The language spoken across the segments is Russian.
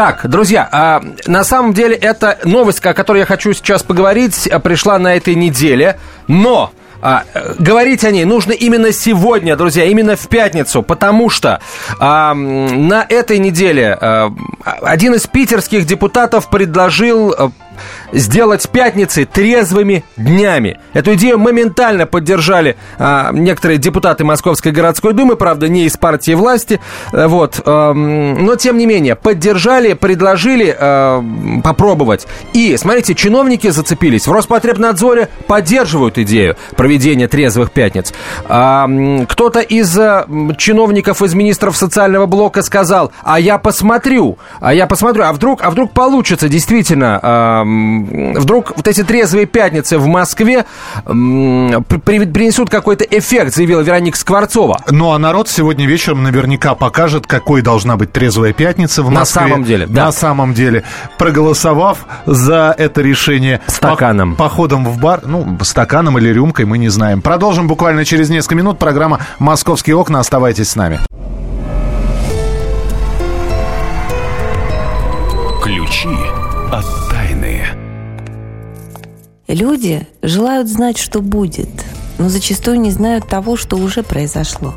Так, друзья, а, на самом деле это новость, о которой я хочу сейчас поговорить, пришла на этой неделе, но а, говорить о ней нужно именно сегодня, друзья, именно в пятницу, потому что а, на этой неделе а, один из питерских депутатов предложил а, сделать пятницы трезвыми днями. Эту идею моментально поддержали а, некоторые депутаты Московской городской думы, правда, не из партии власти, э, вот, а, но тем не менее поддержали, предложили а, попробовать. И, смотрите, чиновники зацепились. В Роспотребнадзоре поддерживают идею проведения трезвых пятниц. А, кто-то из а, чиновников, из министров социального блока сказал, а я посмотрю, а я посмотрю, а вдруг, а вдруг получится действительно вдруг вот эти трезвые пятницы в Москве принесут какой-то эффект, заявила Вероника Скворцова. Ну, а народ сегодня вечером наверняка покажет, какой должна быть трезвая пятница в Москве. На самом деле, да. На самом деле. Проголосовав за это решение... Стаканом. По походом в бар, ну, стаканом или рюмкой, мы не знаем. Продолжим буквально через несколько минут. Программа «Московские окна». Оставайтесь с нами. Ключи от тайны. Люди желают знать, что будет, но зачастую не знают того, что уже произошло.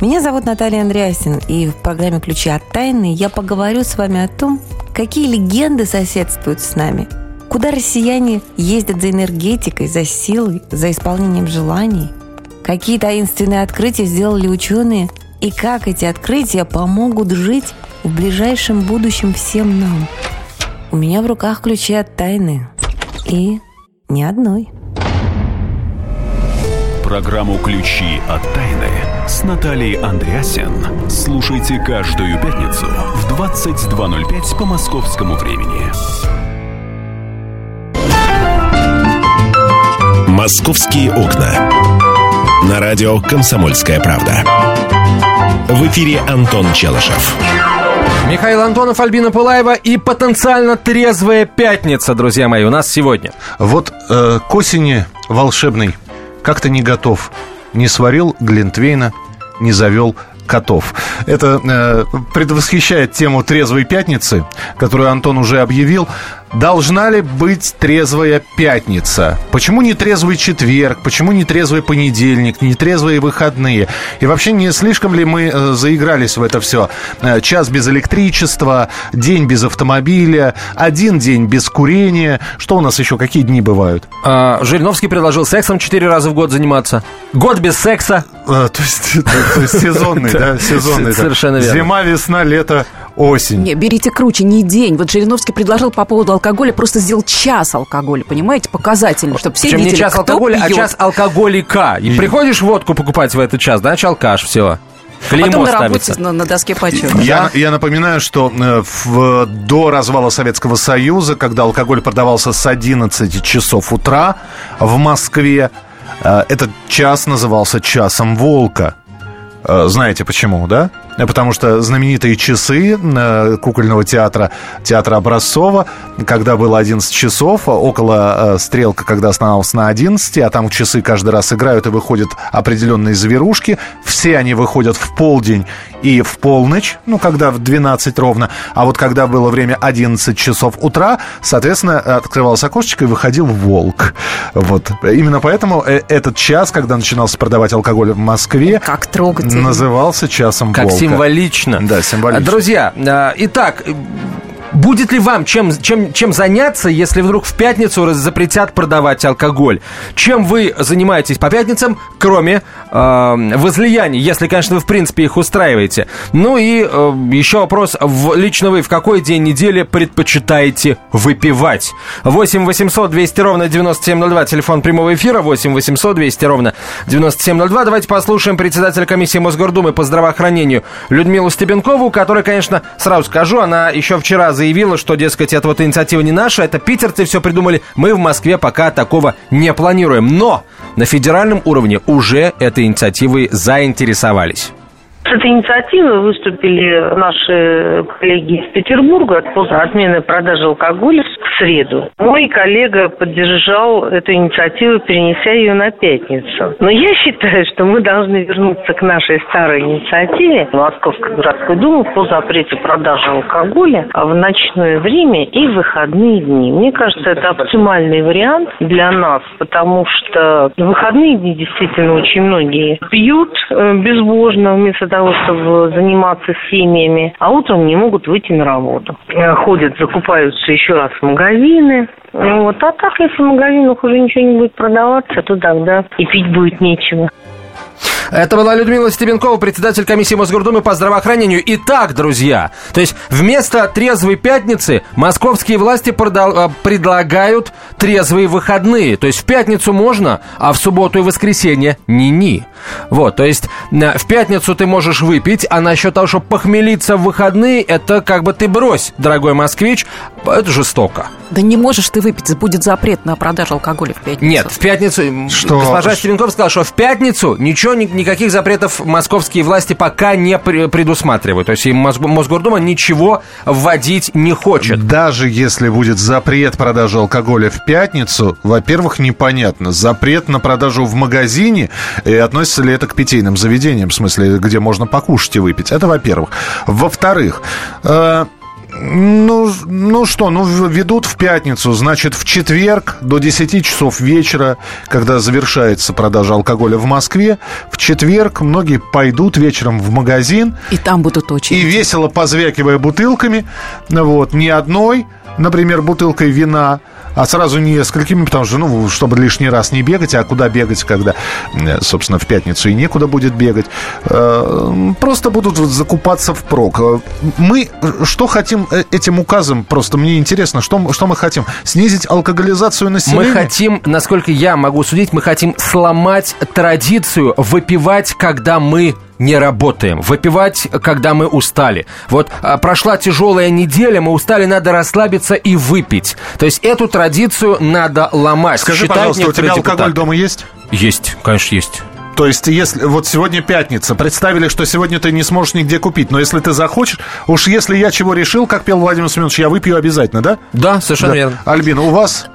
Меня зовут Наталья Андреасин, и в программе «Ключи от тайны» я поговорю с вами о том, какие легенды соседствуют с нами, куда россияне ездят за энергетикой, за силой, за исполнением желаний, какие таинственные открытия сделали ученые и как эти открытия помогут жить в ближайшем будущем всем нам. У меня в руках ключи от тайны. И ни одной. Программу «Ключи от тайны» с Натальей Андреасен слушайте каждую пятницу в 22.05 по московскому времени. «Московские окна». На радио «Комсомольская правда». В эфире Антон Челышев. Михаил Антонов, Альбина Пылаева и потенциально трезвая пятница, друзья мои, у нас сегодня. Вот э, к осени волшебный как-то не готов. Не сварил Глинтвейна, не завел котов. Это э, предвосхищает тему трезвой пятницы, которую Антон уже объявил. Должна ли быть трезвая пятница? Почему не трезвый четверг? Почему не трезвый понедельник? Не трезвые выходные? И вообще не слишком ли мы э, заигрались в это все? Э, час без электричества, день без автомобиля, один день без курения. Что у нас еще? Какие дни бывают? А, Жириновский предложил сексом четыре раза в год заниматься. Год без секса. А, то, есть, то, есть сезонный, да? Сезонный. Совершенно верно. Зима, весна, лето, осень. Не, берите круче, не день. Вот Жириновский предложил по поводу алкоголя просто сделать час алкоголя, понимаете, показательно, чтобы все Причем видели, не час кто алкоголя, а час алкоголика. И приходишь водку покупать в этот час, значит, алкаш, все. Клеймо Потом на ставится. работе на, на доске почета. Я, я напоминаю, что э, в, до развала Советского Союза, когда алкоголь продавался с 11 часов утра в Москве, э, этот час назывался часом волка. Э, Знаете почему, да? Потому что знаменитые часы э, кукольного театра, театра Образцова, когда было 11 часов, около э, стрелка, когда останавливался на 11, а там часы каждый раз играют и выходят определенные зверушки, все они выходят в полдень и в полночь, ну, когда в 12 ровно, а вот когда было время 11 часов утра, соответственно, открывалось окошечко и выходил волк. Вот. Именно поэтому э, этот час, когда начинался продавать алкоголь в Москве, Как трогательно. назывался часом Как волка. Символично. Да, символично. Друзья, а, итак, будет ли вам чем, чем, чем заняться, если вдруг в пятницу запретят продавать алкоголь? Чем вы занимаетесь по пятницам, кроме э, возлияний, если, конечно, вы в принципе их устраиваете? Ну и э, еще вопрос, в, лично вы в какой день недели предпочитаете выпивать? 8 800 200 ровно 9702, телефон прямого эфира, 8 800 200 ровно 9702. Давайте послушаем председателя комиссии Мосгордумы по здравоохранению Людмилу Стебенкову, которая, конечно, сразу скажу, она еще вчера заявила, что, дескать, эта вот инициатива не наша, это питерцы все придумали, мы в Москве пока такого не планируем. Но на федеральном уровне уже этой инициативой заинтересовались. С этой инициативой выступили наши коллеги из Петербурга по отмены продажи алкоголя в среду. Мой коллега поддержал эту инициативу, перенеся ее на пятницу. Но я считаю, что мы должны вернуться к нашей старой инициативе Московской городской думы по запрету продажи алкоголя в ночное время и в выходные дни. Мне кажется, это оптимальный вариант для нас, потому что в выходные дни действительно очень многие пьют э, безбожно вместо того, чтобы заниматься семьями, а утром не могут выйти на работу. Э, ходят, закупаются еще раз в магазины. Вот. А так, если в магазинах уже ничего не будет продаваться, то тогда и пить будет нечего. Это была Людмила Стебенкова, председатель комиссии Мосгордумы по здравоохранению. Итак, друзья, то есть вместо трезвой пятницы московские власти продал, э, предлагают трезвые выходные. То есть в пятницу можно, а в субботу и воскресенье ни-ни. Вот, то есть э, в пятницу ты можешь выпить, а насчет того, чтобы похмелиться в выходные, это как бы ты брось, дорогой москвич, это жестоко. Да не можешь ты выпить, будет запрет на продажу алкоголя в пятницу. Нет, в пятницу... Что? Госпожа Стебенкова сказала, что в пятницу ничего, никаких запретов московские власти пока не предусматривают. То есть Мосгордума ничего вводить не хочет. Даже если будет запрет продажи алкоголя в пятницу, во-первых, непонятно, запрет на продажу в магазине, и относится ли это к питейным заведениям, в смысле, где можно покушать и выпить. Это во-первых. Во-вторых, э, ну, ну что, ну ведут в пятницу, значит, в четверг до 10 часов вечера, когда завершается продажа алкоголя в Москве, в четверг многие пойдут вечером в магазин. И там будут очень. И весело позвякивая бутылками, вот, ни одной, например, бутылкой вина, а сразу несколькими, потому что, ну, чтобы лишний раз не бегать, а куда бегать, когда, э, собственно, в пятницу и некуда будет бегать. Э, просто будут закупаться в прок. Э, мы что хотим этим указом? Просто мне интересно, что, что мы хотим? Снизить алкоголизацию населения? Мы хотим, насколько я могу судить, мы хотим сломать традицию выпивать, когда мы не работаем, выпивать, когда мы устали. Вот а, прошла тяжелая неделя, мы устали, надо расслабиться и выпить. То есть эту традицию надо ломать. Скажи, пожалуйста, у тебя алкоголь депутаты. дома есть? Есть, конечно, есть. То есть, если вот сегодня пятница, представили, что сегодня ты не сможешь нигде купить, но если ты захочешь, уж если я чего решил, как пел Владимир Семенович, я выпью обязательно, да? Да, совершенно да. верно. Альбина, у вас?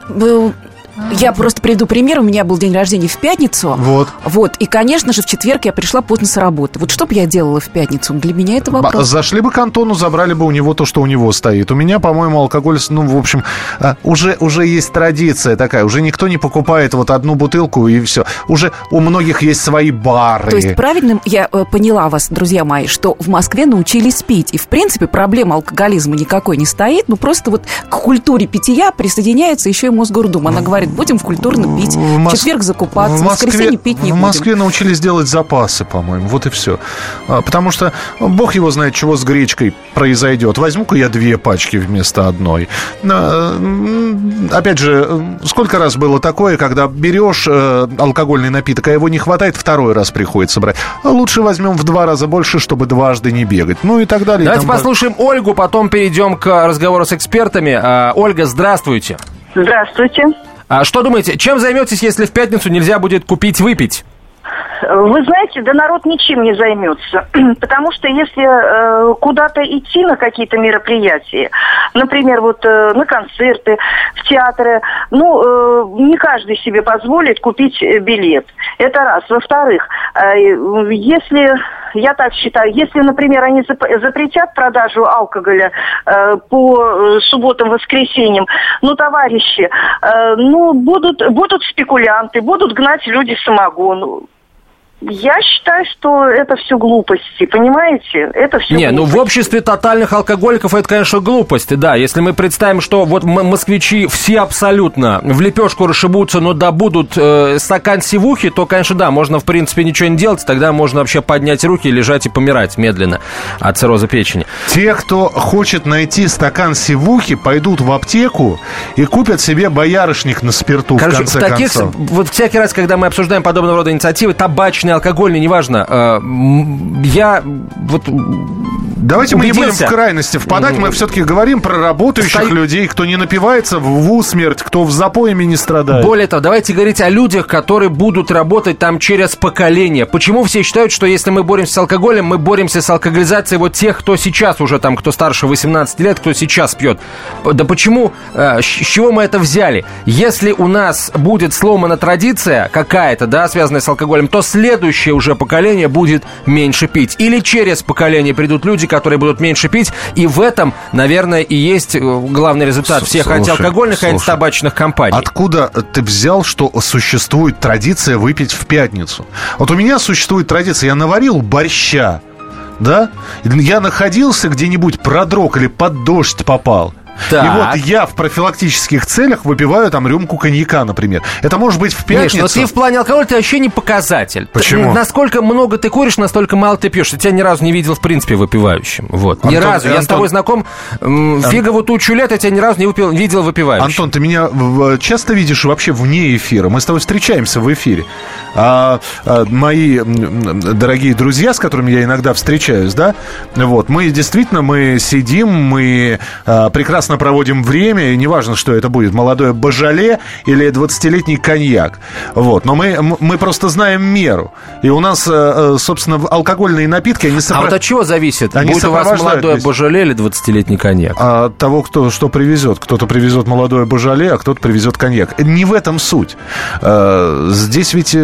Я просто приведу пример. У меня был день рождения в пятницу. Вот. Вот. И, конечно же, в четверг я пришла поздно с работы. Вот что бы я делала в пятницу? Для меня это вопрос. Зашли бы к Антону, забрали бы у него то, что у него стоит. У меня, по-моему, алкоголь, ну, в общем, а, уже, уже есть традиция такая. Уже никто не покупает вот одну бутылку и все. Уже у многих есть свои бары. То есть правильно я э, поняла вас, друзья мои, что в Москве научились пить. И, в принципе, проблема алкоголизма никакой не стоит. Ну, просто вот к культуре питья присоединяется еще и Мосгордума. Она говорит, будем культурно пить. В, Мос... четверг закупаться, в, Москве, в воскресенье пить не В Москве будем. научились делать запасы, по-моему. Вот и все. А, потому что бог его знает, чего с гречкой произойдет. Возьму-ка я две пачки вместо одной. А, опять же, сколько раз было такое, когда берешь э, алкогольный напиток, а его не хватает, второй раз приходится брать. Лучше возьмем в два раза больше, чтобы дважды не бегать. Ну и так далее. Давайте послушаем Ольгу, потом перейдем к разговору с экспертами. А, Ольга, здравствуйте. Здравствуйте. А что думаете, чем займетесь, если в пятницу нельзя будет купить выпить? Вы знаете, да народ ничем не займется. Потому что если э, куда-то идти на какие-то мероприятия, например, вот э, на концерты, в театры, ну, э, не каждый себе позволит купить э, билет. Это раз. Во-вторых, э, если, я так считаю, если, например, они запретят продажу алкоголя э, по э, субботам, воскресеньям, ну, товарищи, э, ну, будут, будут спекулянты, будут гнать люди самогон я считаю, что это все глупости, понимаете? Это все Не, глупости. ну в обществе тотальных алкоголиков это, конечно, глупости, да. Если мы представим, что вот москвичи все абсолютно в лепешку расшибутся, но добудут э, стакан сивухи, то, конечно, да, можно, в принципе, ничего не делать, тогда можно вообще поднять руки, лежать и помирать медленно от цирроза печени. Те, кто хочет найти стакан сивухи, пойдут в аптеку и купят себе боярышник на спирту, Короче, в конце в таких, концов. Вот всякий раз, когда мы обсуждаем подобного рода инициативы, табачные алкогольный, неважно. Э, Я вот Давайте мы не будем в убедился. крайности впадать. Мы все-таки говорим про работающих Стоит- людей, кто не напивается в усмерть, кто в запоями не страдает. Более того, давайте говорить о людях, которые будут работать там через поколение. Почему все считают, что если мы боремся с алкоголем, мы боремся с алкоголизацией вот тех, кто сейчас уже там, кто старше 18 лет, кто сейчас пьет? Да почему, э, с чего мы это взяли? Если у нас будет сломана традиция какая-то, да, связанная с алкоголем, то следующее уже поколение будет меньше пить. Или через поколение придут люди, которые будут меньше пить, и в этом, наверное, и есть э, главный результат всех слушай, антиалкогольных и слушай. антитабачных компаний. Откуда ты взял, что существует традиция выпить в пятницу? Вот у меня существует традиция, я наварил борща, да? Я находился где-нибудь, продрог или под дождь попал. Так. И вот я в профилактических целях выпиваю там рюмку коньяка, например. Это может быть в Миш, пятницу. но ты в плане алкоголя ты вообще не показатель. Почему? Т- Насколько много ты куришь, настолько мало ты пьешь. Я тебя ни разу не видел, в принципе, выпивающим. Вот. ни Антон, разу. Я с Антон- тобой знаком м, фиговую тучу лет, я тебя ни разу не выпил- видел выпивающим. Антон, ты меня часто видишь вообще вне эфира? Мы с тобой встречаемся в эфире. А, а, мои дорогие друзья, с которыми я иногда встречаюсь, да, вот, мы действительно, мы сидим, мы а, прекрасно проводим время, и неважно, что это будет, молодое божале или 20-летний коньяк, вот, но мы, мы просто знаем меру, и у нас, э, э, собственно, алкогольные напитки, они А сопро- вот от чего зависит? Они Будет у вас молодое весь- божале или 20-летний коньяк? а, от того, кто что привезет. Кто-то привезет молодое божале, а кто-то привезет коньяк. Не в этом суть. Э, Здесь ведь...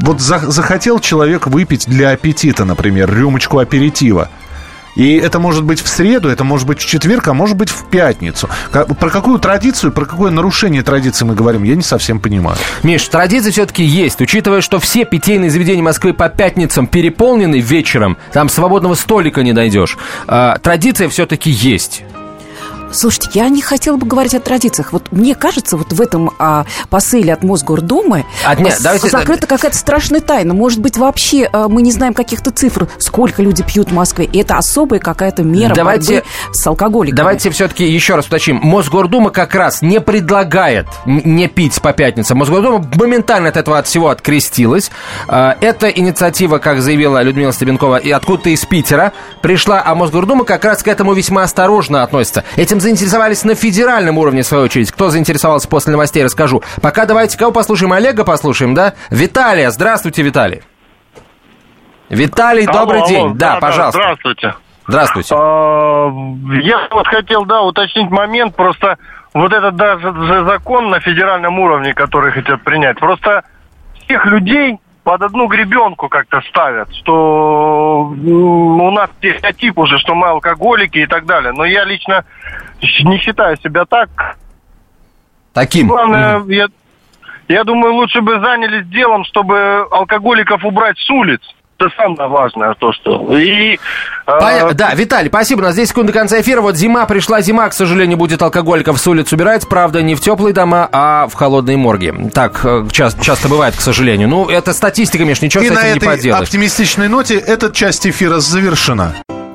Вот за- захотел человек выпить для аппетита, например, рюмочку аперитива. И это может быть в среду, это может быть в четверг, а может быть в пятницу. Про какую традицию, про какое нарушение традиции мы говорим, я не совсем понимаю. Миш, традиции все-таки есть. Учитывая, что все питейные заведения Москвы по пятницам переполнены вечером, там свободного столика не найдешь. А, традиция все-таки есть. Слушайте, я не хотела бы говорить о традициях. Вот мне кажется, вот в этом а, посыле от Мосгордумы А, нет, с- давайте- закрыта какая-то страшная тайна. Может быть, вообще а, мы не знаем каких-то цифр, сколько люди пьют в Москве. И это особая какая-то мера Давайте- борьбы с алкоголиками. Давайте все-таки еще раз уточним. Мосгордума как раз не предлагает не пить по пятницам. Мосгордума моментально от этого от всего открестилась. А, Эта инициатива, как заявила Людмила Стебенкова, и откуда-то из Питера пришла, а Мосгордума как раз к этому весьма осторожно относится. Этим заинтересовались на федеральном уровне, в свою очередь. Кто заинтересовался после новостей, расскажу. Пока давайте кого послушаем? Олега послушаем, да? Виталия. Здравствуйте, Виталий. Виталий, Алло, добрый алло, день. Да, да, пожалуйста. Здравствуйте. Здравствуйте. А, Я вот хотел, да, уточнить момент, просто вот этот даже же закон на федеральном уровне, который хотят принять, просто всех людей под одну гребенку как-то ставят, что у нас стереотип уже, что мы алкоголики и так далее. Но я лично не считаю себя так. Таким. Главное, я, я думаю, лучше бы занялись делом, чтобы алкоголиков убрать с улиц. Это самое важное, то, что... И, Понятно. Да, Виталий, спасибо. У нас 10 секунд до конца эфира. Вот зима пришла, зима, к сожалению, будет алкоголиков с улиц убирать. Правда, не в теплые дома, а в холодные морги. Так э, часто, часто бывает, к сожалению. Ну, это статистика, Миш, ничего И с на этим не этой поделаешь. оптимистичной ноте эта часть эфира завершена.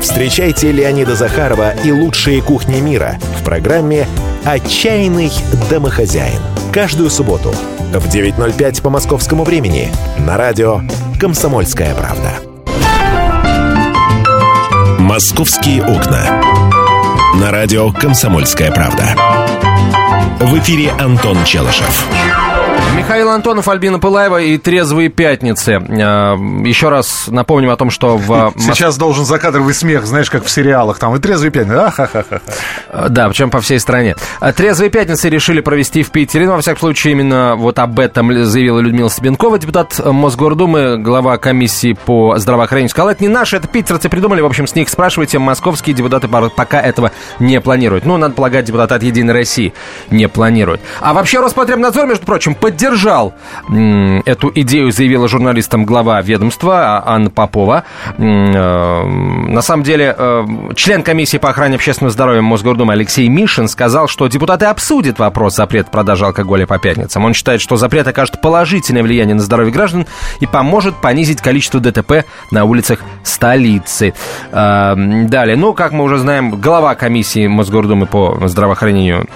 Встречайте Леонида Захарова и лучшие кухни мира в программе «Отчаянный домохозяин». Каждую субботу в 9.05 по московскому времени на радио «Комсомольская правда». «Московские окна». На радио «Комсомольская правда». В эфире Антон Челышев. Михаил Антонов, Альбина Пылаева и «Трезвые пятницы». Э, Еще раз напомним о том, что в... Сейчас должен закадровый смех, знаешь, как в сериалах. Там и. Ахахаха. Э, Да, причем по всей стране. Э, Трезвые пятницы решили провести в Питере. Ну, во всяком случае, именно вот об этом заявила Людмила Стебенкова, депутат Мосгордумы, глава комиссии по здравоохранению. Сказала, это не наши, это питерцы придумали. В общем, с них спрашивайте. Московские депутаты пока этого не планируют. Ну, надо полагать, депутаты от «Единой России» не планируют. А вообще Роспотребнадзор, между прочим, поддержал поддержал эту идею, заявила журналистам глава ведомства Анна Попова. Э, на самом деле, э, член комиссии по охране общественного здоровья Мосгордумы Алексей Мишин сказал, что депутаты обсудят вопрос запрета продажи алкоголя по пятницам. Он считает, что запрет окажет положительное влияние на здоровье граждан и поможет понизить количество ДТП на улицах столицы. Э, далее, ну, как мы уже знаем, глава комиссии Мосгордумы по здравоохранению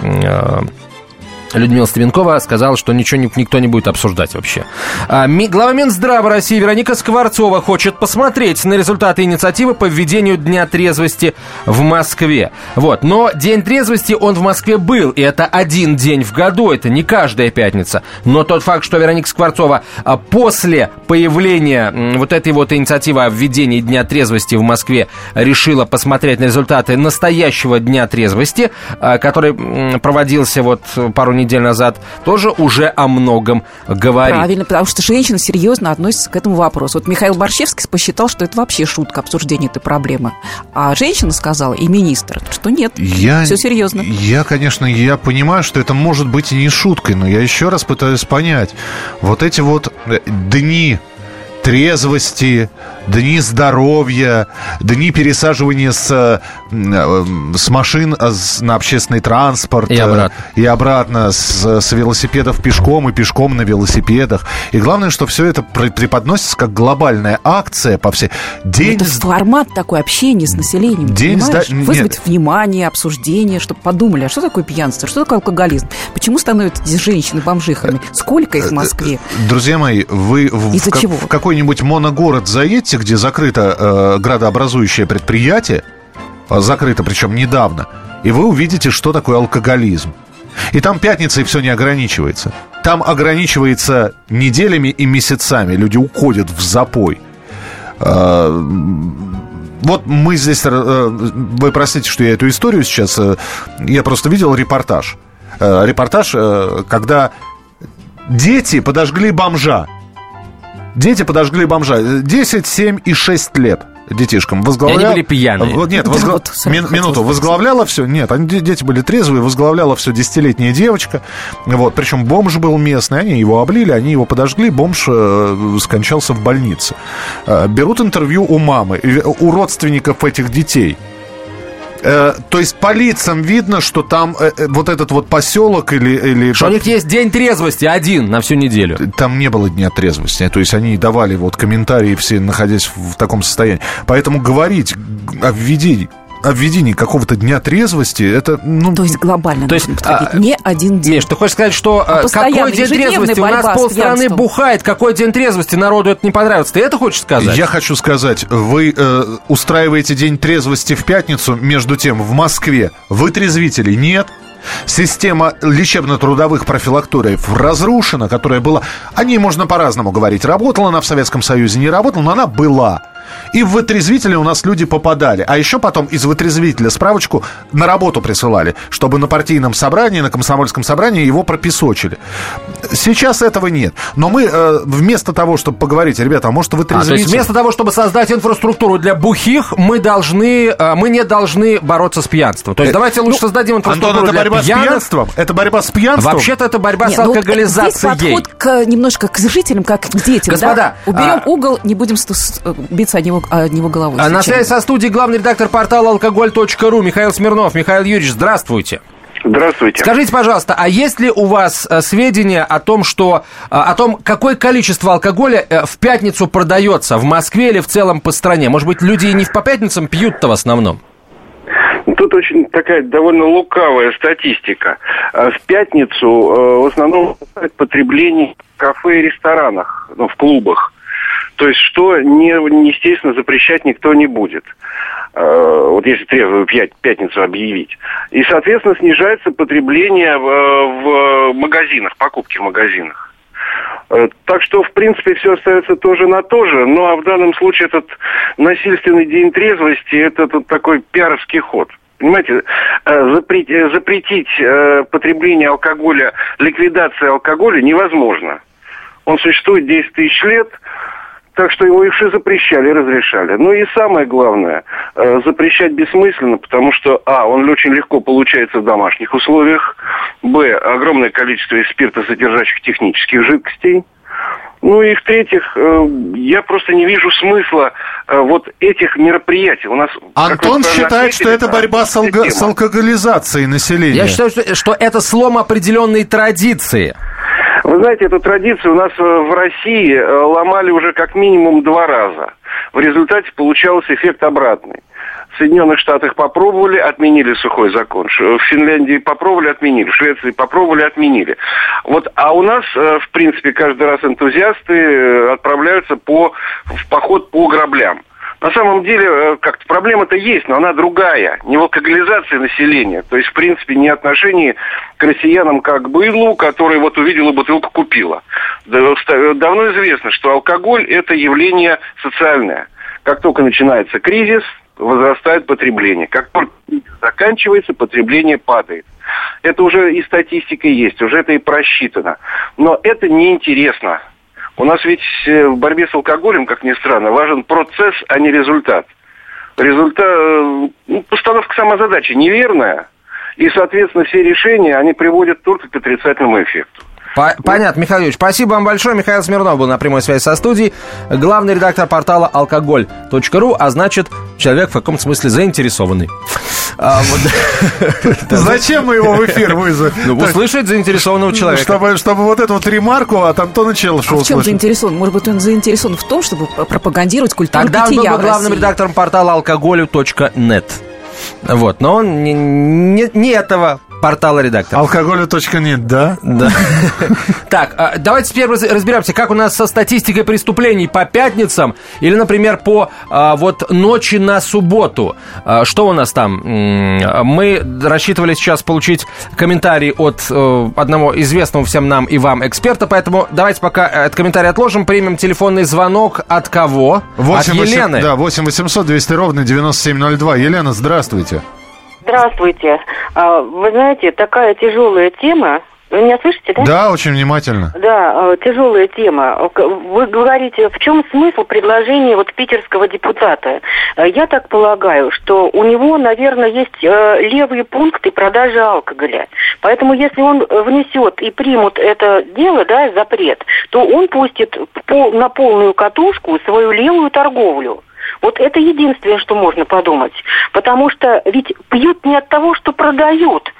Людмила Ставенкова сказала, что ничего никто не будет обсуждать вообще. А, глава Минздрава России Вероника Скворцова хочет посмотреть на результаты инициативы по введению Дня трезвости в Москве. Вот. Но День трезвости, он в Москве был, и это один день в году, это не каждая пятница. Но тот факт, что Вероника Скворцова а, после появления вот этой вот инициативы о введении Дня трезвости в Москве решила посмотреть на результаты настоящего Дня трезвости, а, который проводился вот пару недель недель назад, тоже уже о многом говорит. Правильно, потому что женщина серьезно относится к этому вопросу. Вот Михаил Борщевский посчитал, что это вообще шутка обсуждения этой проблемы. А женщина сказала, и министр, что нет, я, все серьезно. Я, конечно, я понимаю, что это может быть и не шуткой, но я еще раз пытаюсь понять. Вот эти вот э, дни трезвости, дни здоровья, дни пересаживания с, э, с машин э, на общественный транспорт. И обратно. И обратно, с, с велосипедов пешком и пешком на велосипедах. И главное, что все это преподносится как глобальная акция по всей... День... Это формат такой общения с населением, День понимаешь? Сда... Вызвать Нет. внимание, обсуждение, чтобы подумали, а что такое пьянство, что такое алкоголизм? Почему становятся женщины бомжихами? Сколько их в Москве? Друзья мои, вы в, в, чего? в какой какой-нибудь моногород заедьте, где закрыто э, градообразующее предприятие, а, закрыто причем недавно, и вы увидите, что такое алкоголизм. И там пятница и все не ограничивается. Там ограничивается неделями и месяцами. Люди уходят в запой. А, вот мы здесь... Э, вы простите, что я эту историю сейчас... Э, я просто видел репортаж. Э, репортаж, когда дети подожгли бомжа. Дети подожгли бомжа. 10, 7 и 6 лет детишкам. Возглавля... И они были пьяные. Нет, возгла... вот, Мин, минуту. Возглавляла все... Нет, они, дети были трезвые. Возглавляла все десятилетняя девочка. Вот. Причем бомж был местный. Они его облили, они его подожгли. Бомж э, скончался в больнице. Э, берут интервью у мамы, у родственников этих детей. Э, то есть по лицам видно, что там э, э, вот этот вот поселок или... или что у них есть день трезвости один на всю неделю. Там не было дня трезвости. То есть они давали вот комментарии все, находясь в таком состоянии. Поэтому говорить о введении о введении какого-то дня трезвости, это, ну... То есть глобально, то есть, а, не один день. Миш, ты хочешь сказать, что а какой день трезвости? У нас полстраны бухает, какой день трезвости? Народу это не понравится. Ты это хочешь сказать? Я хочу сказать, вы э, устраиваете день трезвости в пятницу, между тем, в Москве вы трезвители? Нет. Система лечебно-трудовых профилакториев разрушена, которая была... О ней можно по-разному говорить. Работала она в Советском Союзе, не работала, но она была. И в вытрезвители у нас люди попадали. А еще потом из вытрезвителя справочку на работу присылали, чтобы на партийном собрании, на комсомольском собрании его пропесочили. Сейчас этого нет. Но мы э, вместо того, чтобы поговорить, ребята, а может вы А, то есть вместо того, чтобы создать инфраструктуру для бухих, мы должны, э, мы не должны бороться с пьянством. То есть э, давайте лучше ну, создадим инфраструктуру Антон, это борьба пьян... с пьянством? Это борьба с пьянством? Вообще-то это борьба Нет, с алкоголизацией. Ну, здесь подход к, немножко к жителям, как к детям. Господа, да? уберем а... угол, не будем э, биться него, о него головой. А на связи со студией главный редактор портала алкоголь.ру Михаил Смирнов. Михаил Юрьевич, здравствуйте. Здравствуйте. Скажите, пожалуйста, а есть ли у вас э, сведения о том, что э, о том, какое количество алкоголя э, в пятницу продается в Москве или в целом по стране? Может быть, люди и не по пятницам пьют-то в основном? Тут очень такая довольно лукавая статистика. В пятницу в основном потребление в кафе и ресторанах, ну, в клубах. То есть что, не, естественно, запрещать никто не будет. Э, вот если трезвую пятницу объявить. И, соответственно, снижается потребление в, в магазинах, покупки в магазинах. Э, так что, в принципе, все остается тоже на то же. Ну, а в данном случае этот насильственный день трезвости – это тут такой пиаровский ход. Понимаете, э, запретить, запретить потребление алкоголя, ликвидация алкоголя невозможно. Он существует 10 тысяч лет – Так что его их и запрещали, и разрешали. Ну и самое главное, э, запрещать бессмысленно, потому что, а, он очень легко получается в домашних условиях, б, огромное количество из спирта содержащих технических жидкостей, ну и в-третьих, э, я просто не вижу смысла э, вот этих мероприятий. У нас, Антон считает, что это борьба с, алго- с алкоголизацией населения. Я считаю, что, что это слом определенной традиции. Вы знаете, эту традицию у нас э, в России э, ломали уже как минимум два раза. В результате получался эффект обратный. В Соединенных Штатах попробовали, отменили сухой закон. В Финляндии попробовали, отменили. В Швеции попробовали, отменили. Вот, а у нас, э, в принципе, каждый раз энтузиасты отправляются по, в поход по граблям. На самом деле, э, как-то проблема-то есть, но она другая. Не в алкоголизации населения. То есть, в принципе, не отношении к россиянам как к быдлу, который вот увидела бутылку, купила. Ста- Давно известно, что алкоголь – это явление социальное. Как только начинается кризис, возрастает потребление. Как только заканчивается, потребление падает. Это уже и статистика есть, уже это и просчитано. Но это неинтересно. У нас ведь э, в борьбе с алкоголем, как ни странно, важен процесс, а не результат. Результат, э, ну, постановка самозадачи неверная, и, соответственно, все решения, они приводят только к отрицательному эффекту. По- Понятно, Михаил Юрьевич. Спасибо вам большое. Михаил Смирнов был на прямой связи со студией. Главный редактор портала алкоголь.ру, а значит, человек в каком-то смысле заинтересованный. А, вот. Зачем мы его в эфир вызовем? Ну, услышать заинтересованного человека. Чтобы, чтобы вот эту вот ремарку от Антона Челышева А в чем заинтересован? Может быть, он заинтересован в том, чтобы пропагандировать культуру Тогда он был главным России. редактором портала алкоголю.нет. Вот, но он не, не- не этого портала редактор. Алкоголя.нет, да? Да. Так, а, давайте теперь раз- разберемся, как у нас со статистикой преступлений по пятницам или, например, по а, вот ночи на субботу. А, Что у нас там? Мы рассчитывали сейчас получить комментарий от э, одного известного всем нам и вам эксперта, поэтому давайте пока этот комментарий отложим, примем телефонный звонок от кого? от 8 Елены. Да, 8 800 200 ровно 9702. Елена, здравствуйте. Здравствуйте. А, Вы знаете, такая тяжелая тема. Вы меня слышите, да? Да, очень внимательно. Да, э, тяжелая тема. Вы говорите, в чем смысл предложения вот питерского депутата? Э, Я так полагаю, что у него, наверное, есть э, левые пункты продажи алкоголя. Поэтому если он внесет и примут это дело, да, запрет, то он пустит на полную катушку свою левую торговлю. Вот это единственное, что можно подумать. Потому что ведь пьют не от того, что продают,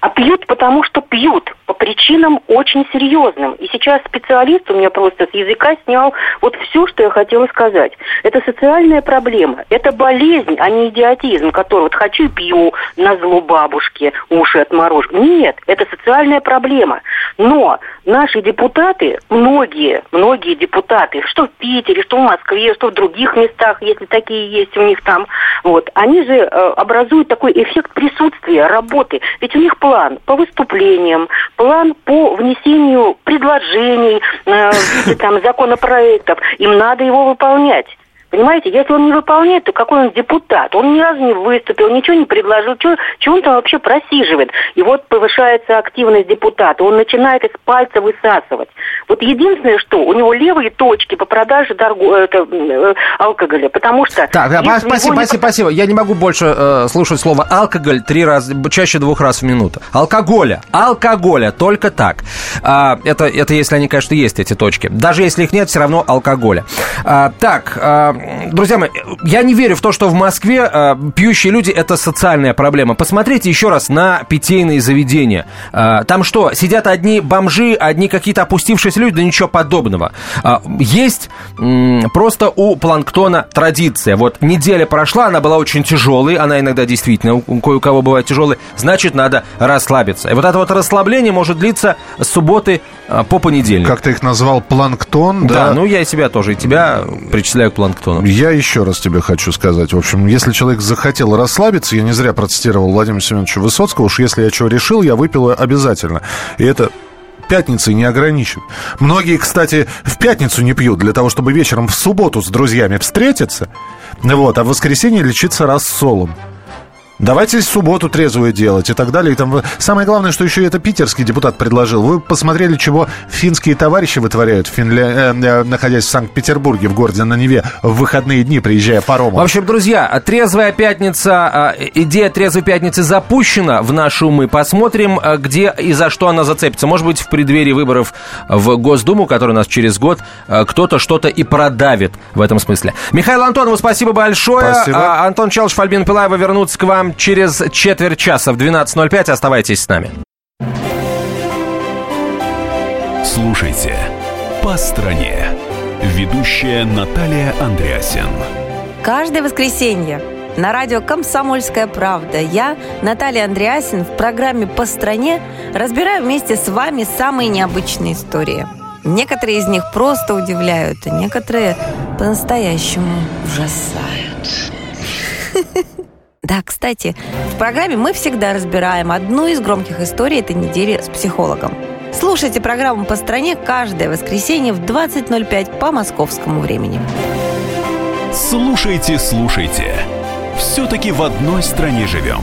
а пьют потому, что пьют по причинам очень серьезным. И сейчас специалист у меня просто с языка снял вот все, что я хотела сказать. Это социальная проблема, это болезнь, а не идиотизм, который вот хочу пью на зло бабушке, уши отморожу. Нет, это социальная проблема. Но наши депутаты, многие, многие депутаты, что в Питере, что в Москве, что в других местах, если такие есть у них там, вот, они же э, образуют такой эффект присутствия, работы. Ведь у них план по выступлениям, план по внесению предложений, э, там, законопроектов. Им надо его выполнять. Понимаете, если он не выполняет, то какой он депутат? Он ни разу не выступил, ничего не предложил, что, что он там вообще просиживает? И вот повышается активность депутата, он начинает из пальца высасывать. Вот единственное, что у него левые точки по продаже торгу- это, э, алкоголя, потому что... Так, да, спасибо, не спасибо, спасибо. Я не могу больше э, слушать слово алкоголь три раза, чаще двух раз в минуту. Алкоголя, алкоголя, только так. А, это, это если они, конечно, есть, эти точки. Даже если их нет, все равно алкоголя. А, так, а, друзья мои, я не верю в то, что в Москве а, пьющие люди это социальная проблема. Посмотрите еще раз на питейные заведения. А, там что, сидят одни бомжи, одни какие-то опустившиеся люди, да ничего подобного. А, есть м, просто у планктона традиция. Вот неделя прошла, она была очень тяжелой, она иногда действительно у у кое-кого бывает тяжелой, значит, надо расслабиться. И вот это вот расслабление может длиться с субботы а, по понедельник. Как ты их назвал, планктон, Да, да? ну я и себя тоже, и тебя причисляю к планктону. Я еще раз тебе хочу сказать. В общем, если человек захотел расслабиться, я не зря процитировал Владимира Семеновича Высоцкого, уж если я чего решил, я выпил обязательно. И это пятницей не ограничен. Многие, кстати, в пятницу не пьют для того, чтобы вечером в субботу с друзьями встретиться, вот, а в воскресенье лечиться рассолом. Давайте субботу трезвую делать и так далее. И там... Самое главное, что еще это питерский депутат предложил. Вы посмотрели, чего финские товарищи вытворяют, Финля... э, э, находясь в Санкт-Петербурге, в городе на Неве, в выходные дни, приезжая паромом. В общем, друзья, трезвая пятница, э, идея трезвой пятницы запущена в наши умы. Посмотрим, э, где и за что она зацепится. Может быть, в преддверии выборов в Госдуму, который у нас через год, кто-то что-то и продавит в этом смысле. Михаил Антонов, спасибо большое. Спасибо. А, Антон Челыш, Фальбин Пилаева вернутся к вам через четверть часа в 12.05. Оставайтесь с нами. Слушайте «По стране». Ведущая Наталья Андреасен. Каждое воскресенье на радио «Комсомольская правда» я, Наталья Андреасин, в программе «По стране» разбираю вместе с вами самые необычные истории. Некоторые из них просто удивляют, а некоторые по-настоящему ужасают. Да, кстати, в программе мы всегда разбираем одну из громких историй этой недели с психологом. Слушайте программу «По стране» каждое воскресенье в 20.05 по московскому времени. Слушайте, слушайте. Все-таки в одной стране живем.